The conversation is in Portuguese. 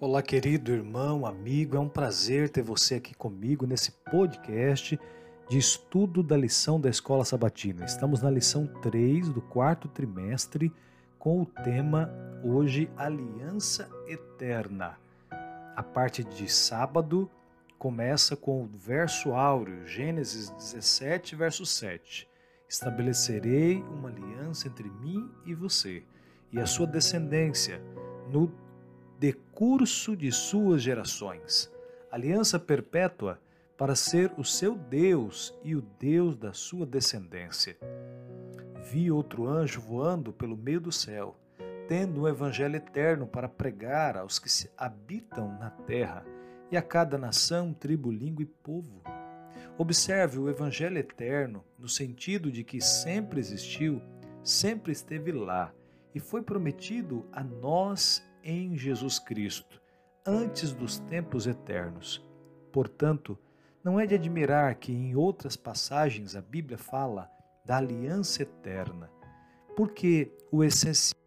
Olá, querido irmão, amigo, é um prazer ter você aqui comigo nesse podcast de estudo da lição da Escola Sabatina. Estamos na lição 3 do quarto trimestre com o tema hoje Aliança Eterna. A parte de sábado começa com o verso áureo, Gênesis 17, verso 7. Estabelecerei uma aliança entre mim e você e a sua descendência no decurso de suas gerações, aliança perpétua para ser o seu Deus e o Deus da sua descendência. Vi outro anjo voando pelo meio do céu, tendo um evangelho eterno para pregar aos que se habitam na terra e a cada nação, tribo, língua e povo. Observe o evangelho eterno no sentido de que sempre existiu, sempre esteve lá e foi prometido a nós em Jesus Cristo, antes dos tempos eternos. Portanto, não é de admirar que em outras passagens a Bíblia fala da aliança eterna, porque o essencial